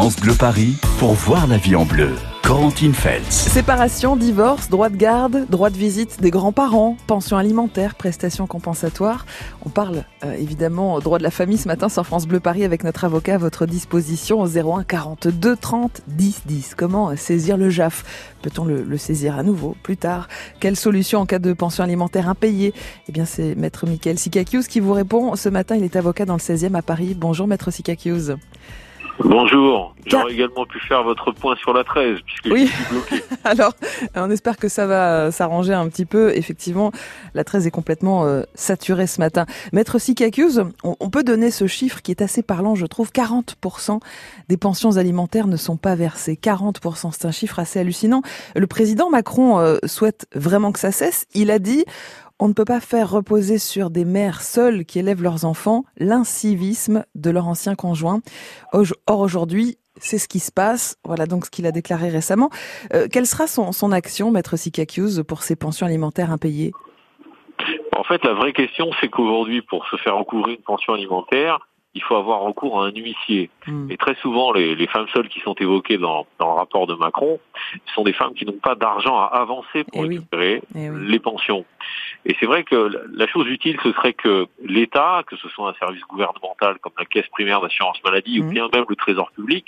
France Bleu Paris pour voir la vie en bleu. Corentine Feltz. Séparation, divorce, droit de garde, droit de visite des grands-parents, pension alimentaire, prestations compensatoires. On parle euh, évidemment droit de la famille ce matin sur France Bleu Paris avec notre avocat à votre disposition au 01 42 30 10 10. Comment saisir le JAF Peut-on le, le, saisir à nouveau plus tard? Quelle solution en cas de pension alimentaire impayée? Eh bien c'est maître Michael Sikakius qui vous répond. Ce matin il est avocat dans le 16e à Paris. Bonjour maître Sikakius. Bonjour, j'aurais également pu faire votre point sur la 13 puisque oui. je suis bloqué. Alors, on espère que ça va s'arranger un petit peu. Effectivement, la 13 est complètement euh, saturée ce matin. Maître Sikakius, on, on, peut donner ce chiffre qui est assez parlant, je trouve. 40% des pensions alimentaires ne sont pas versées. 40%, c'est un chiffre assez hallucinant. Le président Macron euh, souhaite vraiment que ça cesse. Il a dit on ne peut pas faire reposer sur des mères seules qui élèvent leurs enfants l'incivisme de leur ancien conjoint. Or aujourd'hui, c'est ce qui se passe. Voilà donc ce qu'il a déclaré récemment. Euh, quelle sera son, action, maître Sikakius, pour ces pensions alimentaires impayées? En fait, la vraie question, c'est qu'aujourd'hui, pour se faire recouvrir une pension alimentaire, il faut avoir recours à un huissier. Mmh. Et très souvent, les, les, femmes seules qui sont évoquées dans, dans, le rapport de Macron sont des femmes qui n'ont pas d'argent à avancer pour Eh récupérer Eh oui. les pensions. Et c'est vrai que la chose utile, ce serait que l'État, que ce soit un service gouvernemental comme la Caisse primaire d'assurance maladie Mmh. ou bien même le Trésor public,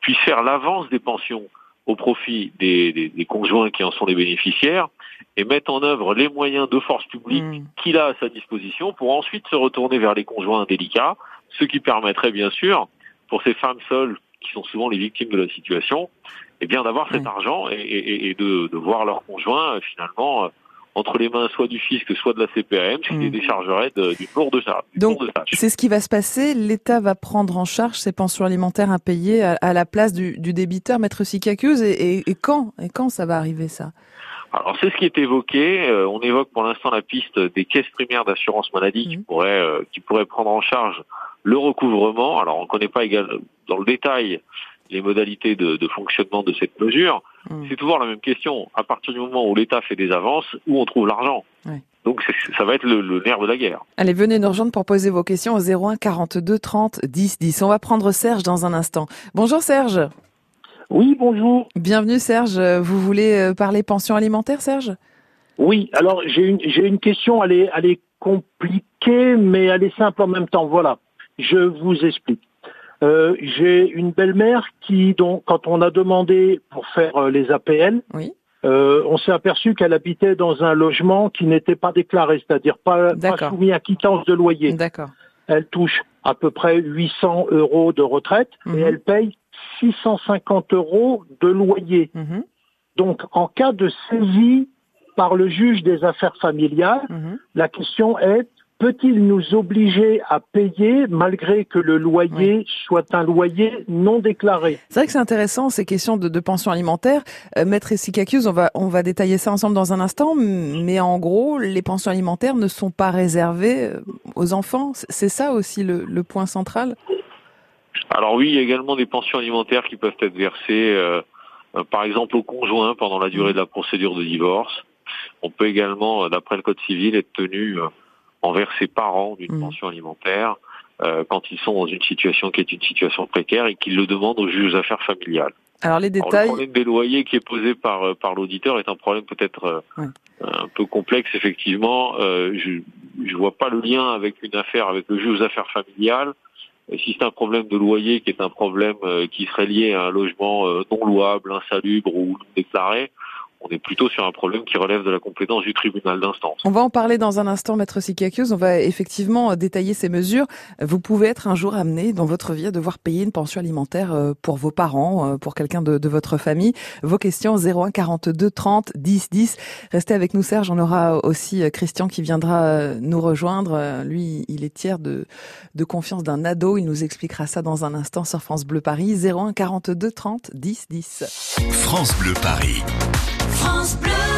puisse faire l'avance des pensions au profit des, des, des, conjoints qui en sont les bénéficiaires et mettre en œuvre les moyens de force publique Mmh. qu'il a à sa disposition pour ensuite se retourner vers les conjoints délicats, ce qui permettrait bien sûr pour ces femmes seules qui sont souvent les victimes de la situation, eh bien d'avoir cet argent et, et, et de, de, voir leur conjoint euh, finalement euh, entre les mains soit du fisc, soit de la CPAM, ce qui les déchargerait d'une lourde charge. Donc. C'est ce qui va se passer. L'État va prendre en charge ces pensions alimentaires impayées à, à la place du, du débiteur, maître Sikakius. Et, et, et quand Et quand ça va arriver, ça? Alors c'est ce qui est évoqué. Euh, on évoque pour l'instant la piste des caisses primaires d'assurance maladie qui Mhm. pourraient euh, qui pourraient prendre en charge le recouvrement. Alors on ne connaît pas égal, dans le détail les modalités de, de fonctionnement de cette mesure. Mm. C'est toujours la même question. À partir du moment où l'État fait des avances, où on trouve l'argent. Donc ça va être le, le nerf de la guerre. Allez, venez nous rejoindre pour poser vos questions au 01 42 30 10 10. On va prendre Serge dans un instant. Bonjour Serge. Oui, bonjour. Bienvenue Serge. Vous voulez euh, parler pension alimentaire, Serge? Oui, alors j'ai une, j'ai une question, elle est, elle est compliquée, mais elle est simple en même temps. Voilà, je vous explique. Euh, j'ai une belle-mère qui, donc, quand on a demandé pour faire euh, les APL, Oui. euh, on s'est aperçu qu'elle habitait dans un logement qui n'était pas déclaré, c'est-à-dire pas, soumis à quittance de loyer. Elle touche à peu près 800 euros de retraite Mhm. et elle paye 650 euros de loyer. Mhm, Donc, en cas de saisie par le juge des affaires familiales, mhm. la question est peut-il nous obliger à payer malgré que le loyer soit un loyer non déclaré? C'est vrai que c'est intéressant ces questions de, de pension alimentaire. Euh, Maître Sikakius, on va on va détailler ça ensemble dans un instant, mais en gros, les pensions alimentaires ne sont pas réservées euh, aux enfants. C'est- ça aussi le, le point central? Alors oui, il y a également des pensions alimentaires qui peuvent être versées, euh, par exemple au conjoint pendant la durée de la procédure de divorce. On peut également, d'après le Code civil, être tenu euh, envers ses parents d'une Mhm. pension alimentaire euh, quand ils sont dans une situation qui est une situation précaire et qu'ils le demandent au juge aux affaires familiales. Alors les Alors, le détails. problème des loyers qui est posé par euh, par l'auditeur est un problème peut-être euh, Ouais. un peu complexe effectivement. Euh, je je vois pas le lien avec une affaire avec le juge aux affaires familiales. Et si c'est un problème de loyer qui est un problème euh, qui serait lié à un logement euh, non louable, insalubre ou non déclaré, on est plutôt sur un problème qui relève de la compétence du tribunal d'instance. On va en parler dans un instant, Maître Sikakius. On va effectivement euh, détailler ces mesures. Vous pouvez être un jour amené dans votre vie à devoir payer une pension alimentaire euh, pour vos parents, euh, pour quelqu'un de, de votre famille. Vos questions 01 42 30 10 10. Restez avec nous, Serge. On aura aussi Christian qui viendra nous rejoindre. Lui, il est tiers de, de confiance d'un ado. Il nous expliquera ça dans un instant sur France Bleu Paris. 01 42 30 10 10. France Bleu Paris. France Bleu.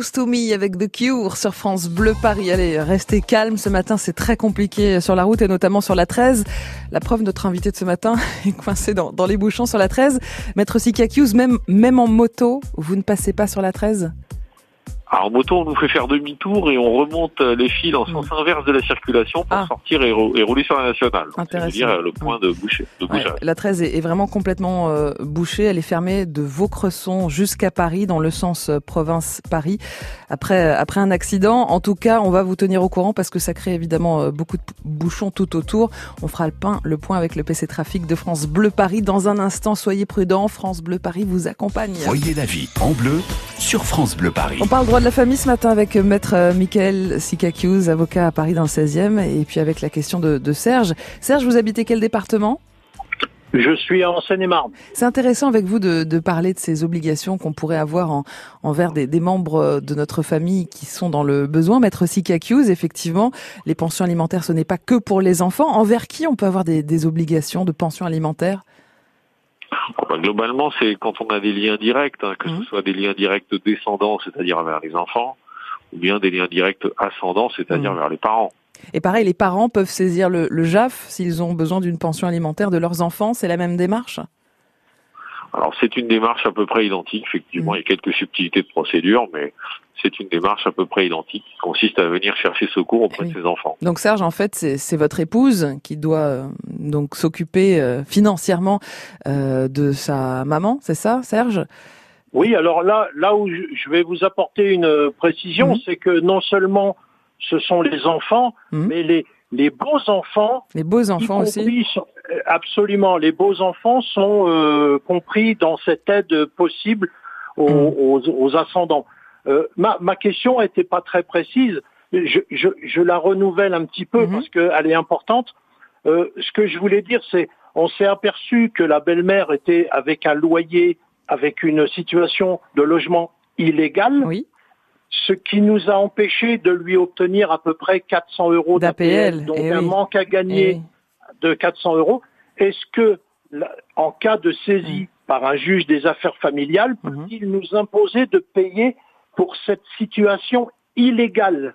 Close to Me avec The Cure sur France Bleu Paris. Allez, restez calme ce matin, c'est très compliqué sur la route et notamment sur la 13. La preuve, notre invité de ce matin est coincé dans, les bouchons sur la 13. Maître Sikakius, même, même en moto, vous ne passez pas sur la 13 alors en moto, on nous fait faire demi-tour et on remonte les fils en sens hmm. inverse de la circulation pour ah. sortir et, rouler sur la nationale. C'est dire le point de boucher. la 13 est, vraiment complètement euh, bouchée. Elle est fermée de Vaucresson jusqu'à Paris, dans le sens euh, province-Paris. Après, après un accident, en tout cas, on va vous tenir au courant parce que ça crée évidemment euh, beaucoup de bouchons tout autour. On fera le, pain, le point avec le PC Trafic de France Bleu Paris dans un instant. Soyez prudents, France Bleu Paris vous accompagne. Voyez la vie en bleu sur France Bleu Paris. On parle droit de la famille ce matin avec maître euh, Michael Sikakius, avocat à Paris dans le 16e, et puis avec la question de, Serge. Serge, vous habitez quel département? Je suis en Seine-et-Marne. C'est intéressant avec vous de, parler de ces obligations qu'on pourrait avoir envers des, membres de notre famille qui sont dans le besoin. Maître Sikakius, effectivement, les pensions alimentaires, ce n'est pas que pour les enfants. Envers qui on peut avoir des obligations de pension alimentaire? Bah, globalement, c'est quand on a des liens directs, hein, que ce mmh. soit des liens directs descendants, c'est-à-dire vers les enfants, ou bien des liens directs ascendants, c'est-à-dire mmh. vers les parents. Et pareil, les parents peuvent saisir le, le JAF s'ils ont besoin d'une pension alimentaire de leurs enfants. C'est la même démarche? Alors c'est une démarche à peu près identique, effectivement, mm. il y a quelques subtilités de procédure, mais c'est une démarche à peu près identique qui consiste à venir chercher secours auprès de ses enfants. Donc Serge, en fait, c'est votre épouse qui doit euh, donc s'occuper euh, financièrement euh, de sa maman, c'est ça, Serge? Oui, alors là, là où je vais vous apporter une précision, mm. c'est que non seulement ce sont les enfants, mm. mais les les beaux enfants, les beaux enfants aussi, euh, absolument, les beaux enfants sont euh, compris dans cette aide possible aux, mm. ascendants. Euh, ma, ma, question n'était pas très précise. Je, je, je, la renouvelle un petit peu parce qu'elle est importante. Ce que je voulais dire, c'est on s'est aperçu que la belle-mère était avec un loyer, avec une situation de logement illégal. Oui ce qui nous a empêché de lui obtenir à peu près 400 euros d'APL, donc eh un manque à gagner eh de 400 euros. Est-ce que, en cas de saisie par un juge des affaires familiales, mhm. peut-il nous imposer de payer pour cette situation illégale?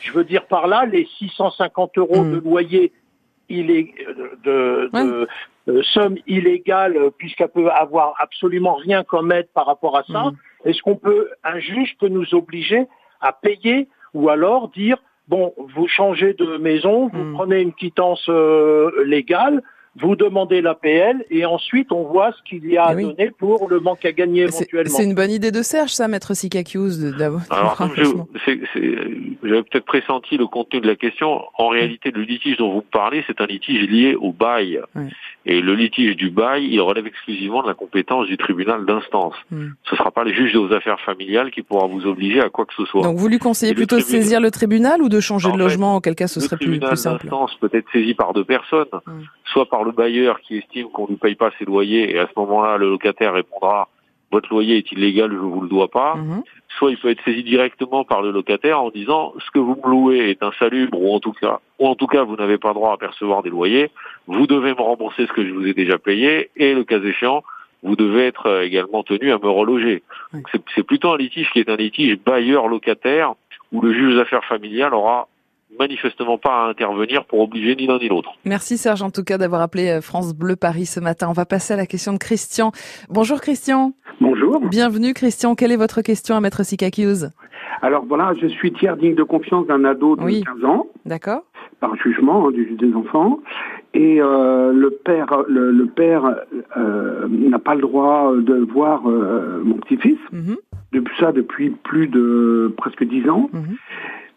Je veux dire par là, les 650 euros de loyer de, de euh, somme illégale, puisqu'elle peut avoir absolument rien comme aide par rapport à ça. Mhm. Est-ce qu'on peut, un juge peut nous obliger à payer ou alors dire, bon, vous changez de maison, vous hmm. prenez une quittance euh, légale, vous demandez l'APL et ensuite on voit ce qu'il y a à eh donner pour le manque à gagner éventuellement. C'est une bonne idée de Serge, ça, maître Sikakius, d'avoir. J'avais peut-être pressenti le contenu de la question. En réalité, le litige dont vous parlez, c'est un litige lié au bail. Et le litige du bail, il relève exclusivement de la compétence du tribunal d'instance. Hmm. Ce ne sera pas les juges aux affaires familiales qui pourra vous obliger à quoi que ce soit. Donc vous lui conseillez plutôt de saisir le tribunal ou de changer de logement, en quel cas ce serait plus, plus simple Le tribunal d'instance peut être saisi par deux personnes, hmm. soit par le bailleur qui estime qu'on ne lui paye pas ses loyers et à ce moment-là le locataire répondra votre loyer est illégal, je vous le dois pas. Mhm. Soit il peut être saisi directement par le locataire en disant ce que vous me louez est insalubre ou en tout cas ou en tout cas vous n'avez pas droit à percevoir des loyers, vous devez me rembourser ce que je vous ai déjà payé et le cas échéant vous devez être euh, également tenu à me reloger. C'est plutôt un litige qui est un litige bailleur-locataire où le juge des affaires familiales aura manifestement pas à intervenir pour obliger ni l'un ni l'autre. Merci Serge en tout cas d'avoir appelé euh, France Bleu Paris ce matin. On va passer à la question de Christian. Bonjour Christian. Bonjour. Bienvenue Christian. Quelle est votre question à Maître Sikakius Alors voilà, je suis tiers digne de confiance d'un ado de 15 ans. D'accord. Par jugement hein, du juge des enfants. Et euh, le père, le, père euh, n'a pas le droit de voir mon petit-fils. Mhm. Depuis ça, depuis plus de presque 10 ans. Mhm.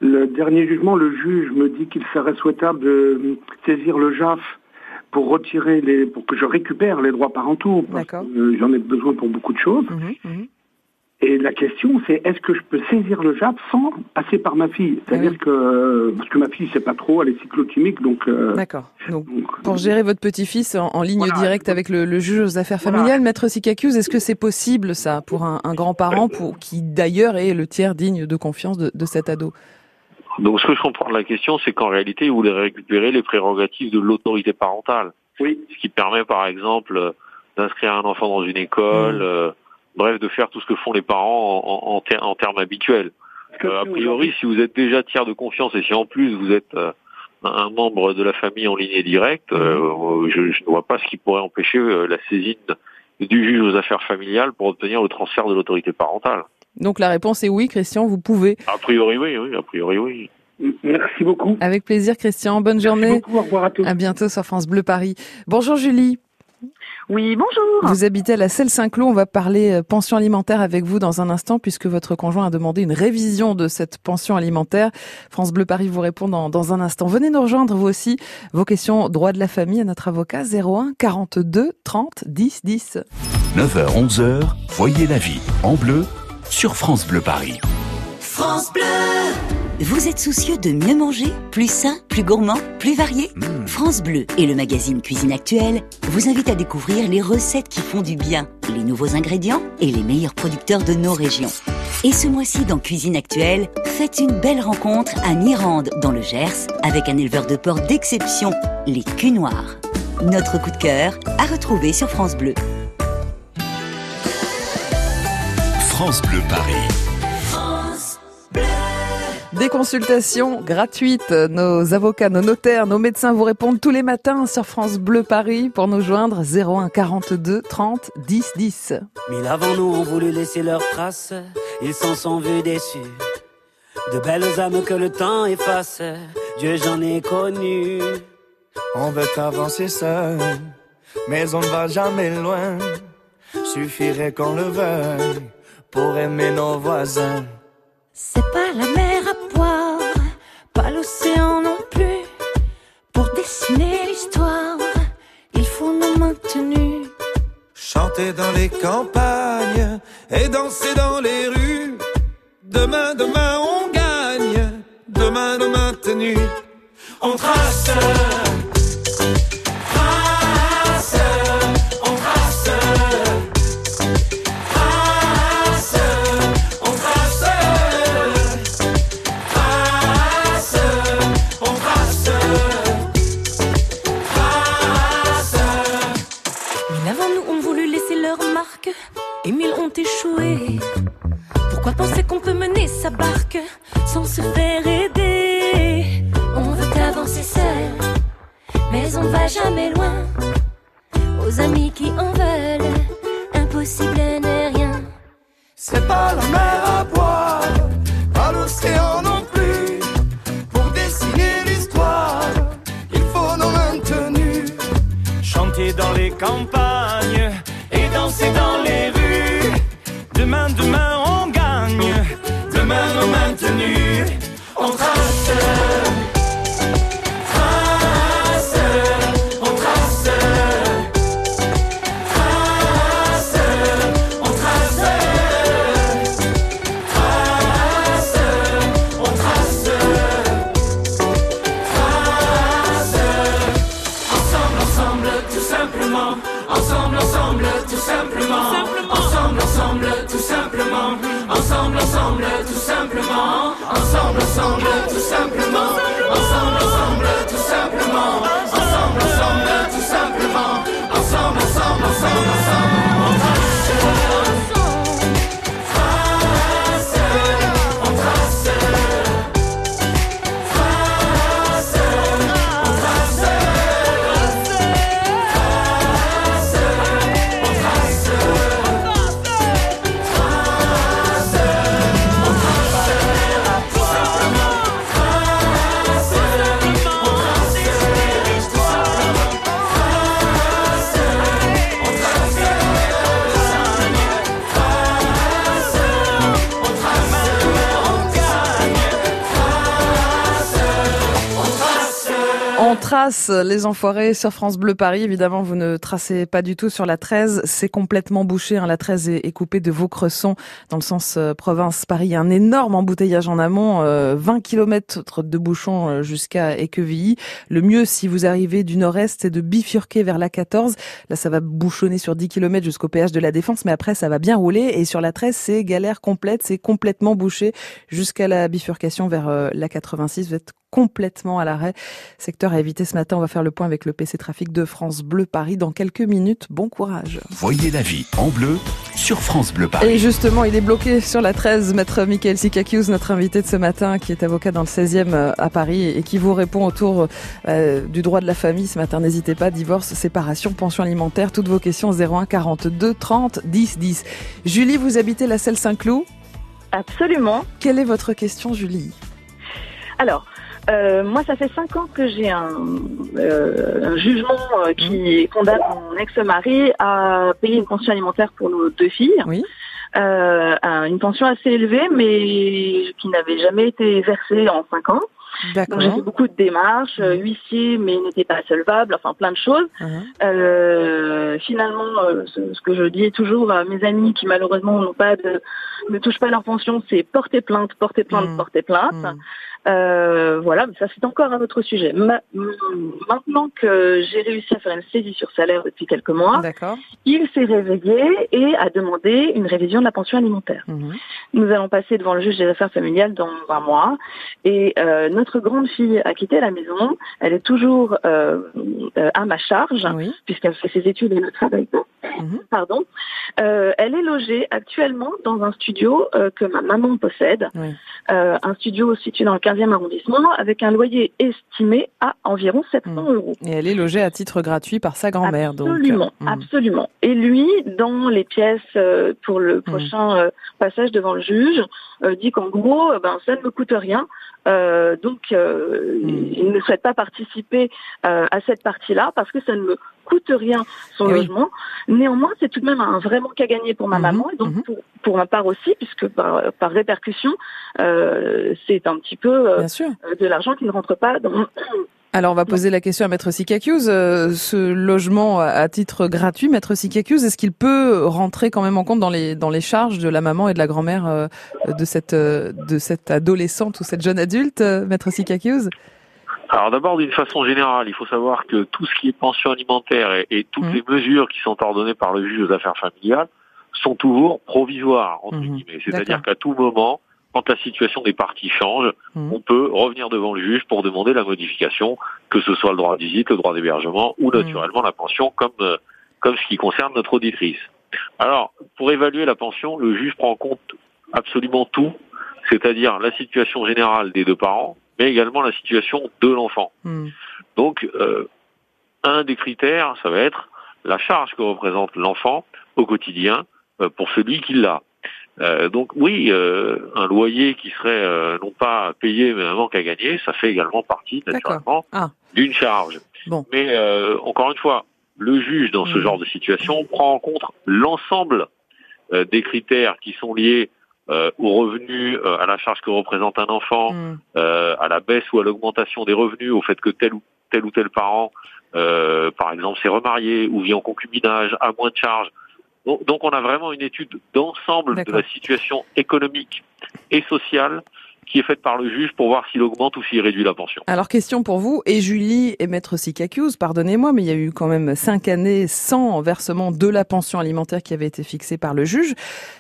Le dernier jugement, le juge me dit qu'il serait souhaitable de saisir le JAF pour retirer les, pour que je récupère les droits parentaux, parce que j'en ai besoin pour beaucoup de choses. Mhm, mhm. Et la question, c'est est-ce que je peux saisir le JAF sans passer par ma fille? C'est-à-dire que parce que ma fille, c'est pas trop, elle est cyclochimique, donc. Euh, D'accord. Donc, pour gérer votre petit-fils en, ligne directe avec le, juge aux affaires familiales, maître Sikakius, est-ce que c'est possible ça pour un, grand-parent, pour qui d'ailleurs est le tiers digne de confiance de, de cet ado? Donc ce que je comprends de la question, c'est qu'en réalité, vous voulez récupérer les prérogatives de l'autorité parentale. Oui. Ce qui permet par exemple d'inscrire un enfant dans une école, mmh. euh, bref, de faire tout ce que font les parents en, en, en termes habituels. a priori, si vous êtes déjà tiers de confiance et si en plus vous êtes un membre de la famille en ligne directe, mhm. je, je, ne vois pas ce qui pourrait empêcher la saisine du juge aux affaires familiales pour obtenir le transfert de l'autorité parentale. Donc la réponse est oui, Christian, vous pouvez. A priori oui, oui, a priori oui. Merci beaucoup. Avec plaisir, Christian. Bonne journée. Beaucoup. Au revoir à tous. À bientôt sur France Bleu Paris. Bonjour Julie. Oui, bonjour. Vous habitez à la Selle Saint-Cloud. On va parler euh, pension alimentaire avec vous dans un instant puisque votre conjoint a demandé une révision de cette pension alimentaire. France Bleu Paris vous répond dans, dans un instant. Venez nous rejoindre vous aussi. Vos questions droit de la famille à notre avocat 01 42 30 10 10. 9h 11h, voyez la vie en bleu sur France Bleu Paris. France Bleu vous êtes soucieux de mieux manger Plus sain, plus gourmand, plus varié hmm. France Bleu et le magazine Cuisine Actuelle vous invitent à découvrir les recettes qui font du bien, les nouveaux ingrédients et les meilleurs producteurs de nos régions. Et ce mois-ci dans Cuisine Actuelle, faites une belle rencontre à Mirande, dans le Gers, avec un éleveur de porc d'exception, les culs noirs. Notre coup de cœur à retrouver sur France Bleu. France Bleu Paris. Des consultations gratuites. Nos avocats, nos notaires, nos médecins vous répondent tous les matins sur France Bleu Paris pour nous joindre 01 42 30 10 10. Mille avant nous ont voulu laisser leurs traces, ils s'en sont vus déçus. De belles âmes que le temps efface, Dieu j'en ai connu. On veut avancer seul, mais on ne va jamais loin. Suffirait qu'on le veuille pour aimer nos voisins. C'est pas la mer à boire, pas l'océan non plus. Pour dessiner l'histoire, il faut nos maintenus. Chanter dans les campagnes et danser dans les rues. Demain, demain, on gagne. Demain, nos maintenus. On trace. Sans se faire les enfoirés sur France Bleu Paris. Évidemment, vous ne tracez pas du tout sur la 13. C'est complètement bouché. Hein. La 13 est, coupée de Vaucresson dans le sens euh, province-Paris. A un énorme embouteillage en amont, 20 euh, km de bouchons euh, jusqu'à Équevilly. Le mieux, si vous arrivez du nord-est, c'est de bifurquer vers la 14. Là, ça va bouchonner sur 10 km jusqu'au péage de la Défense, mais après, ça va bien rouler. Et sur la 13, c'est galère complète. C'est complètement bouché jusqu'à la bifurcation vers la 86. Vous êtes complètement à l'arrêt. Secteur à éviter ce matin. On va faire le point avec le PC Trafic de France Bleu Paris dans quelques minutes. Bon courage. Voyez la vie en bleu sur France Bleu Paris. Et justement, il est bloqué sur la 13, maître Michael Sikakius, notre invité de ce matin, qui est avocat dans le 16e euh, à Paris et qui vous répond autour euh, du droit de la famille ce matin. N'hésitez pas, divorce, séparation, pension alimentaire, toutes vos questions 01 42 30 10 10. Julie, vous habitez la Selle Saint-Cloud Absolument. Quelle est votre question, Julie? Alors, euh, moi, ça fait cinq ans que j'ai un, euh, un, jugement euh, qui condamne mon ex-mari à payer une pension alimentaire pour nos deux filles. Oui. Euh, une pension assez élevée, mais qui n'avait jamais été versée en cinq ans. Donc j'ai fait beaucoup de démarches, euh, huissier, mais n'était pas solvable, enfin plein de choses. Uh-huh. Euh, finalement, ce, ce, que je dis toujours à mes amis qui malheureusement n'ont pas de, ne touchent pas leur pension, c'est porter plainte, porter plainte, Mmh. porter plainte. Euh, voilà, mais ça c'est encore un autre sujet. Ma- maintenant que j'ai réussi à faire une saisie sur salaire depuis quelques mois, il s'est réveillé et a demandé une révision de la pension alimentaire. Mhm. Nous allons passer devant le juge des affaires familiales dans un mois et euh, notre grande fille a quitté la maison. Elle est toujours euh, euh, à ma charge Oui. puisqu'elle fait ses études et ne travaille pas. Mhm. Pardon. Euh, elle est logée actuellement dans un studio euh, que ma maman possède, Oui. Euh, un studio situé dans le 15e arrondissement avec un loyer estimé à environ 700 euros. Et elle est logée à titre gratuit par sa grand-mère. donc, Absolument, euh, mm. absolument. Et lui, dans les pièces euh, pour le prochain euh, passage devant le juge, euh, dit qu'en gros, ben ça ne me coûte rien. Euh, donc, euh, il ne souhaite pas participer euh, à cette partie-là parce que ça ne me coûte rien son Eh oui. logement. Néanmoins, c'est tout de même un vrai manque à gagner pour ma Mhm, maman et donc mhm. pour, pour ma part aussi, puisque par, par répercussion, euh, c'est un petit peu euh, sûr. de l'argent qui ne rentre pas dans Alors, on va poser la question à Maître Sikakius. Euh, ce logement à- titre gratuit, Maître Sikakius, est-ce qu'il peut rentrer quand même en compte dans les dans les charges de la maman et de la grand-mère euh, de cette euh, de cette adolescente ou cette jeune adulte, euh, Maître Sikakius Alors d'abord, d'une façon générale, il faut savoir que tout ce qui est pension alimentaire et, et toutes Mhm. les mesures qui sont ordonnées par le juge aux affaires familiales sont toujours provisoires, entre Mhm. guillemets. C'est-à-dire qu'à tout moment, quand la situation des parties change, Mhm. on peut revenir devant le juge pour demander la modification, que ce soit le droit de visite, le droit d'hébergement ou naturellement la pension, comme, euh, comme ce qui concerne notre auditrice. Alors, pour évaluer la pension, le juge prend en compte absolument tout, c'est-à-dire la situation générale des deux parents, mais également la situation de l'enfant. Hmm. Donc, euh, un des critères, ça va être la charge que représente l'enfant au quotidien euh, pour celui qui l'a. Euh, donc oui, euh, un loyer qui serait euh, non pas payé mais un manque à gagner, ça fait également partie naturellement Ah. d'une charge. Bon. Mais euh, encore une fois, le juge dans ce Mm. genre de situation prend en compte l'ensemble euh, des critères qui sont liés euh, aux revenus, euh, à la charge que représente un enfant, Hmm. euh, à la baisse ou à l'augmentation des revenus, au fait que tel ou tel ou tel parent, euh, par exemple, s'est remarié ou vit en concubinage, a moins de charges. Donc, donc on a vraiment une étude d'ensemble de la situation économique et sociale qui est faite par le juge pour voir s'il augmente ou s'il réduit la pension. Alors, question pour vous, et Julie et Maître Sikakius, pardonnez-moi, mais il y a eu quand même cinq années sans versement de la pension alimentaire qui avait été fixée par le juge.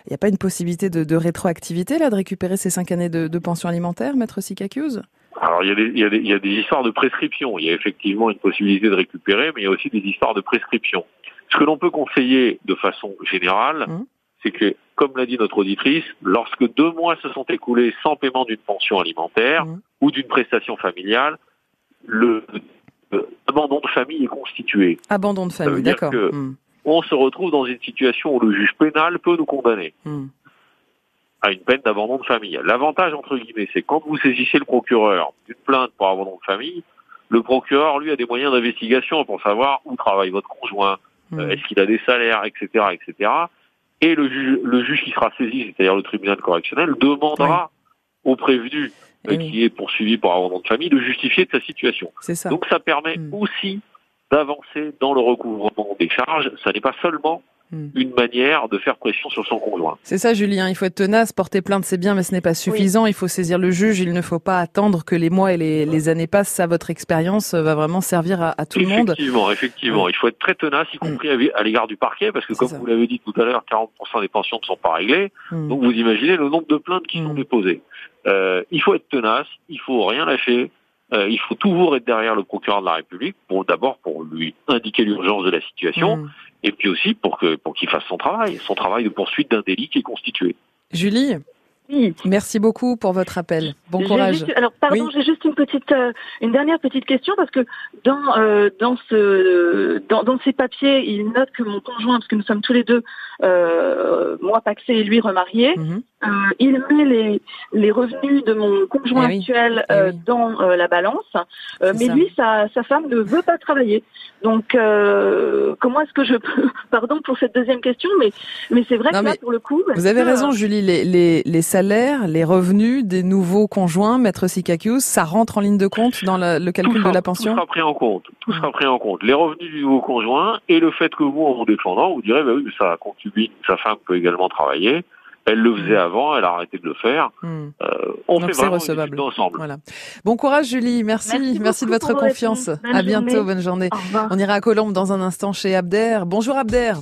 Il n'y a pas une possibilité de, de rétroactivité, là, de récupérer ces cinq années de, de pension alimentaire, Maître Sikakius Alors il y, a des, il, y a des, il y a des histoires de prescription. Il y a effectivement une possibilité de récupérer, mais il y a aussi des histoires de prescription. Ce que l'on peut conseiller de façon générale, Mhm. C'est que, comme l'a dit notre auditrice, lorsque deux mois se sont écoulés sans paiement d'une pension alimentaire Mhm. ou d'une prestation familiale, le euh, abandon de famille est constitué. Abandon de famille, d'accord. Hmm, On se retrouve dans une situation où le juge pénal peut nous condamner hmm. à une peine d'abandon de famille. L'avantage, entre guillemets, c'est quand vous saisissez le procureur d'une plainte pour abandon de famille, le procureur, lui, a des moyens d'investigation pour savoir où travaille votre conjoint, euh, est-ce qu'il a des salaires, etc., etc. Et le juge, le juge qui sera saisi, c'est-à-dire le tribunal correctionnel, demandera au prévenu euh, Eh oui. qui est poursuivi pour abandon de famille de justifier de sa situation. C'est ça. Donc ça permet Hmm. aussi d'avancer dans le recouvrement des charges. Ça n'est pas seulement Hmm. une manière de faire pression sur son conjoint. C'est ça, Julien. Il faut être tenace, porter plainte, c'est bien, mais ce n'est pas suffisant. Il faut saisir le juge. Il ne faut pas attendre que les mois et les, les années passent. Ça, votre expérience euh, va vraiment servir à, à tout le monde. Effectivement, effectivement. Il faut être très tenace, y compris à- à l'égard du parquet, parce que comme ça. vous l'avez dit tout à l'heure, 40% des pensions ne sont pas réglées. Hmm. Donc vous imaginez le nombre de plaintes qui sont déposées. Euh, il faut être tenace, il faut rien lâcher. Euh, il faut toujours être derrière le procureur de la République, pour d'abord pour lui indiquer l'urgence de la situation, Mm. et puis aussi pour que pour qu'il fasse son travail, son travail de poursuite d'un délit qui est constitué. Julie, Merci beaucoup pour votre appel. Bon courage. juste- alors pardon, Oui. j'ai juste une petite, euh, une dernière petite question parce que dans euh, dans ce dans, dans ces papiers, il note que mon conjoint, parce que nous sommes tous les deux, euh, moi paxé et lui remarié, Mhm. il met les les revenus de mon conjoint Eh oui. actuel Eh oui. dans la balance, mais ça. lui, sa sa femme ne veut pas travailler. Donc comment est-ce que je peux, pardon pour cette deuxième question, mais mais c'est vrai Non, que là pour le coup, Vous avez raison, Julie. Les, les, les salaires, les revenus des nouveaux conjoints, Maître Sikakius, ça rentre en ligne de compte dans le, le calcul sera, de la tout pension sera pris en compte. Tout sera pris en compte. Les revenus du nouveau conjoint et le fait que vous, en vous défendant, vous direz, bah oui, mais sa concubine, sa femme peut également travailler. Elle le faisait avant, elle a arrêté de le faire. Hmm. Euh, on Donc fait c'est vraiment recevable. ensemble. Voilà. Bon courage, Julie. Merci. Merci Merci, de votre confiance. à bientôt. journée. Bonne journée. On ira à Colombe dans un instant chez Abder. Bonjour Abder.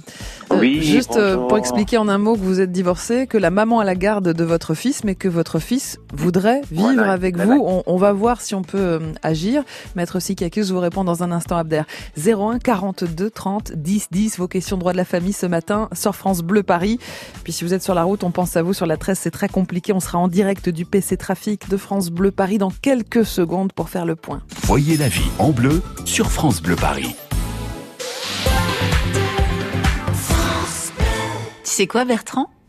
Euh, Oui, juste euh, bonjour. pour expliquer en un mot que vous êtes divorcé, que la maman a la garde de votre fils, mais que votre fils voudrait vivre Voilà, avec voilà. vous. On, on va voir si on peut euh, agir. Maître Sikakius vous répond dans un instant Abder. 01 42 30 10 10. Vos questions droit de la famille ce matin sur France Bleu Paris. Puis si vous êtes sur la route, on pense à vous. Sur la 13, c'est très compliqué. On sera en direct du PC Trafic de France Bleu Paris dans quelques secondes pour faire le point. Voyez la vie en bleu sur France Bleu Paris. Tu sais quoi, Bertrand?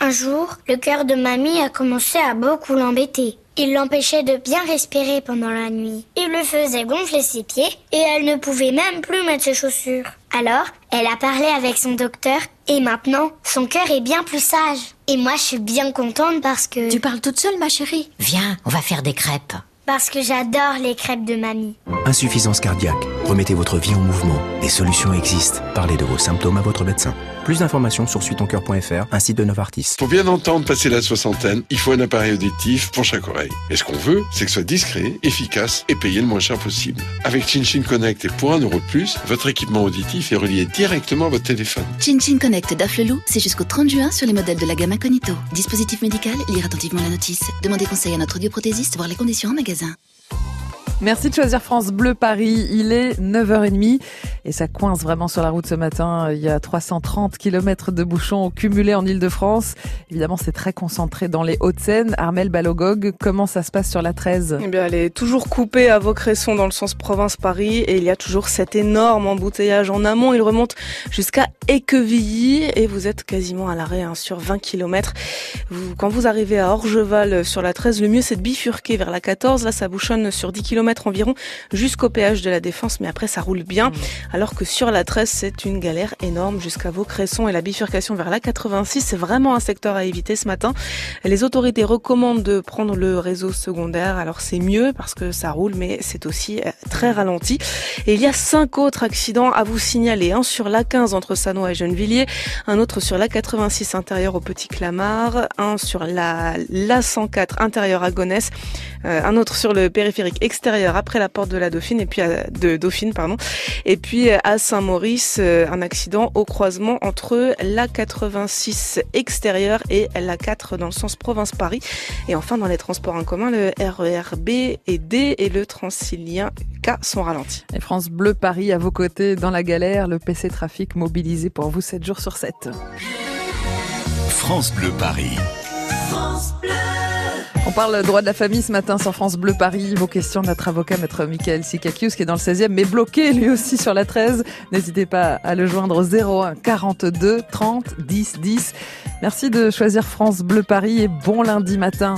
Un jour, le cœur de mamie a commencé à beaucoup l'embêter. Il l'empêchait de bien respirer pendant la nuit. Il lui faisait gonfler ses pieds et elle ne pouvait même plus mettre ses chaussures. Alors, elle a parlé avec son docteur et maintenant, son cœur est bien plus sage. Et moi, je suis bien contente parce que... Tu parles toute seule, ma chérie Viens, on va faire des crêpes. Parce que j'adore les crêpes de mamie. Insuffisance cardiaque. Remettez votre vie en mouvement. Des solutions existent. Parlez de vos symptômes à votre médecin. Plus d'informations sur suitoncoeur.fr, un site de Novartis. Pour bien entendre passer la soixantaine, il faut un appareil auditif pour chaque oreille. Et ce qu'on veut, c'est que ce soit discret, efficace et payé le moins cher possible. Avec ChinChin Connect et pour un euro de plus, votre équipement auditif est relié directement à votre téléphone. Chin Chin Connect d'Afflelou, c'est jusqu'au 30 juin sur les modèles de la gamme Incognito. Dispositif médical, lire attentivement la notice. Demandez conseil à notre audioprothésiste, voir les conditions en magasin. Merci de choisir France Bleu Paris. Il est 9h30 et ça coince vraiment sur la route ce matin. Il y a 330 km de bouchons cumulés en Ile-de-France. Évidemment, c'est très concentré dans les Hauts-de-Seine. Armel Balogog, comment ça se passe sur la 13 Eh bien, elle est toujours coupée à Vaucresson dans le sens province-Paris et il y a toujours cet énorme embouteillage en amont. Il remonte jusqu'à Équevilly et vous êtes quasiment à l'arrêt hein, sur 20 km. Quand vous arrivez à Orgeval sur la 13, le mieux c'est de bifurquer vers la 14. Là, ça bouchonne sur 10 km environ jusqu'au péage de la Défense, mais après ça roule bien. Alors que sur la 13, c'est une galère énorme jusqu'à Vaucresson et la bifurcation vers la 86, c'est vraiment un secteur à éviter ce matin. Les autorités recommandent de prendre le réseau secondaire. Alors c'est mieux parce que ça roule, mais c'est aussi euh, très ralenti. Et il y a cinq autres accidents à vous signaler. Un sur la 15 entre Sanois et Gennevilliers, un autre sur la 86 intérieur au Petit Clamart, un sur la, la 104 intérieur à Gonesse, euh, un autre sur le périphérique extérieur après la porte de la Dauphine et puis à, de Dauphine pardon. Et puis euh, à Saint-Maurice, euh, un accident au croisement entre la 86 extérieure et la 4 dans le sens province-Paris. Et enfin dans les transports en commun, le RER B et D et le Transilien K sont ralentis. Et France Bleu Paris à vos côtés dans la galère, le PC Trafic mobilisé pour vous 7 jours sur 7. France Bleu Paris. France Bleu. On parle droit de la famille ce matin sur France Bleu Paris. Vos questions, notre avocat, maître Michael Sikakius, qui est dans le 16e, mais bloqué lui aussi sur la 13. N'hésitez pas à le joindre au 01 42 30 10 10. Merci de choisir France Bleu Paris et bon lundi matin.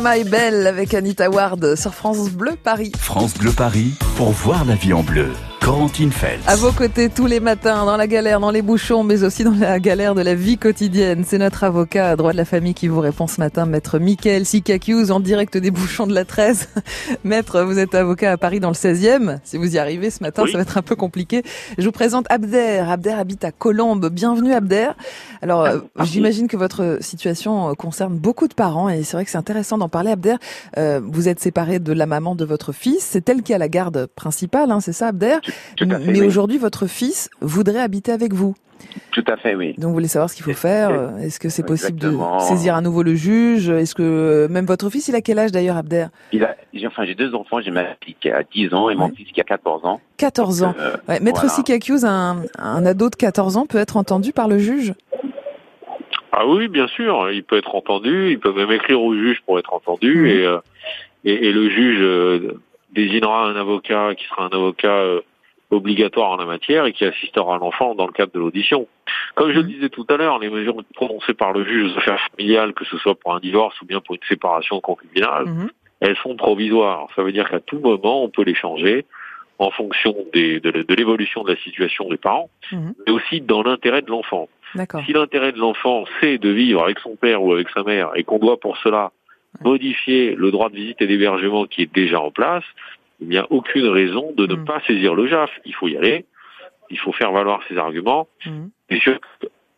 Ring My Bell avec Anita Ward sur France Bleu Paris. France Bleu Paris pour voir la vie en bleu. Corentine Feltz. À vos côtés tous les matins, dans la galère, dans les bouchons, mais aussi dans la galère de la vie quotidienne. C'est notre avocat à droit de la famille qui vous répond ce matin, maître Michael Sikakius, en direct des bouchons de la 13. maître, vous êtes avocat à Paris dans le 16e. Si vous y arrivez ce matin, ça va être un peu compliqué. Je vous présente Abder. Abder habite à Colombes. Bienvenue Abder. Alors, euh, j'imagine que votre situation euh, concerne beaucoup de parents et c'est vrai que c'est intéressant d'en parler. Abder, euh, vous êtes séparé de la maman de votre fils. C'est elle qui a la garde principale, hein, c'est ça Abder? Mais aujourd'hui, votre fils voudrait habiter avec vous. Tout à fait, oui. Donc vous voulez savoir ce qu'il faut faire Est-ce que c'est possible de saisir à nouveau le juge Est-ce que même votre fils, il a quel âge d'ailleurs, Abder? Il a, Enfin, j'ai deux enfants. J'ai ma fille qui a 10 ans et mon fils qui a 14 ans. 14 ans. Euh, Maître voilà. un, un ado de 14 ans peut être entendu par le juge? Ah oui, bien sûr. Il peut être entendu. Il peut même écrire au juge pour être entendu. Et, euh, et, et, le juge euh, désignera un avocat qui sera un avocat obligatoire en la matière et qui assistera l'enfant dans le cadre de l'audition. Comme je le mhm. disais tout à l'heure, les mesures prononcées par le juge aux affaires familiales, que ce soit pour un divorce ou bien pour une séparation concubinale, mhm. elles sont provisoires. Ça veut dire qu'à tout moment, on peut les changer en fonction des, de, l'évolution de la situation des parents, mhm. mais aussi dans l'intérêt de l'enfant. Si l'intérêt de l'enfant, c'est de vivre avec son père ou avec sa mère et qu'on doit pour cela modifier le droit de visite et d'hébergement qui est déjà en place, il n'y a aucune raison de ne mm. pas saisir le JAF. Il faut y aller, il faut faire valoir ses arguments. Mm. Et sûr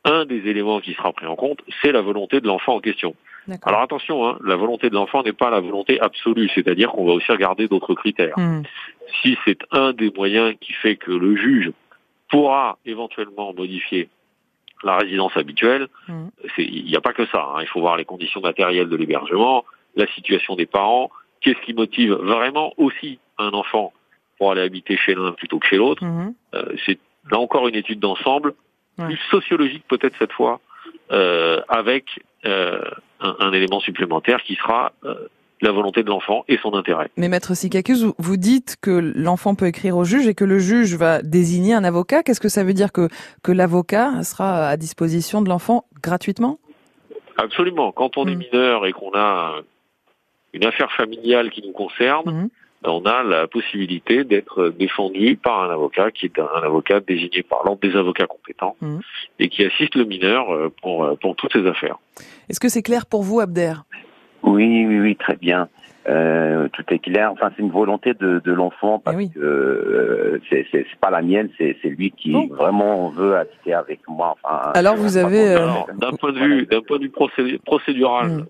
un des éléments qui sera pris en compte, c'est la volonté de l'enfant en question. Alors attention, hein, la volonté de l'enfant n'est pas la volonté absolue, c'est-à-dire qu'on va aussi regarder d'autres critères. Mm. Si c'est un des moyens qui fait que le juge pourra éventuellement modifier la résidence habituelle, il n'y a pas que ça. Hein. Il faut voir les conditions matérielles de l'hébergement, la situation des parents, qu'est-ce qui motive vraiment aussi un enfant pour aller habiter chez l'un plutôt que chez l'autre. Mhm. Euh, c'est là encore une étude d'ensemble, plus sociologique peut-être cette fois, euh, avec euh, un, élément supplémentaire qui sera la volonté de l'enfant et son intérêt. Mais maître Sikakus, vous dites que l'enfant peut écrire au juge et que le juge va désigner un avocat. Qu'est-ce que ça veut dire que, que l'avocat sera à disposition de l'enfant gratuitement? Absolument. Quand on est mm. mineur et qu'on a une affaire familiale qui nous concerne, mhm. on a la possibilité d'être défendu par un avocat qui est un, avocat désigné par l'ordre des avocats compétents mhm. et qui assiste le mineur euh, pour, euh, pour toutes ces affaires. Est-ce que c'est clair pour vous, Abder? Oui, oui, oui, très bien. Euh, tout est clair. Enfin, c'est une volonté de, de l'enfant parce eh que euh, c'est pas la mienne, c'est lui qui vraiment veut habiter avec moi. Enfin, alors vous avez d'un point de vue d'un point de vue procédural, mm.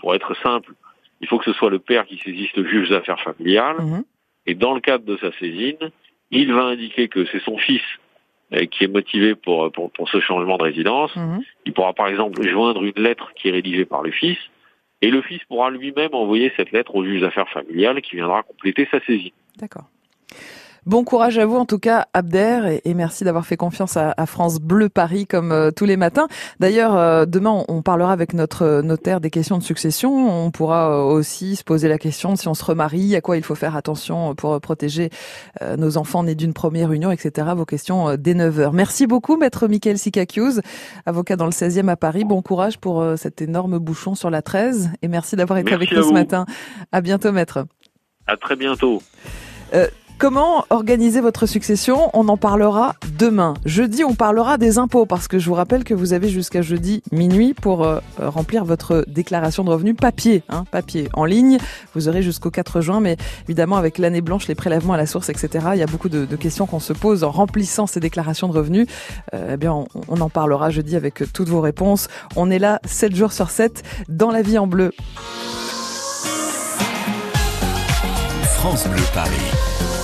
pour être simple, il faut que ce soit le père qui saisisse le juge d'affaires familiales. Mhm. Et dans le cadre de sa saisine, il va indiquer que c'est son fils euh, qui est motivé pour, pour, ce changement de résidence. Mhm. Il pourra par exemple joindre une lettre qui est rédigée par le fils. Et le fils pourra lui-même envoyer cette lettre au juge d'affaires familiales qui viendra compléter sa saisine. D'accord. Bon courage à vous en tout cas, Abder, et, merci d'avoir fait confiance à, France Bleu Paris comme euh, tous les matins. D'ailleurs, euh, demain, on, parlera avec notre notaire des questions de succession. On pourra euh, aussi se poser la question si on se remarie, à quoi il faut faire attention pour protéger nos enfants nés d'une première union, etc. Vos questions dès 9h. Merci beaucoup, maître Michael Sikakius, avocat dans le 16e à Paris. Bon courage pour cet énorme bouchon sur la 13 et merci d'avoir été avec nous ce matin. À bientôt, maître. À très bientôt. Comment organiser votre succession On en parlera demain. Jeudi, on parlera des impôts parce que je vous rappelle que vous avez jusqu'à jeudi minuit pour euh, remplir votre déclaration de revenus papier, hein, papier en ligne. Vous aurez jusqu'au 4 juin, mais évidemment avec l'année blanche, les prélèvements à la source, etc. Il y a beaucoup de, questions qu'on se pose en remplissant ces déclarations de revenus. Euh, eh bien, on, on en parlera jeudi avec toutes vos réponses. On est là 7 jours sur 7 dans la vie en bleu. France Bleu Paris.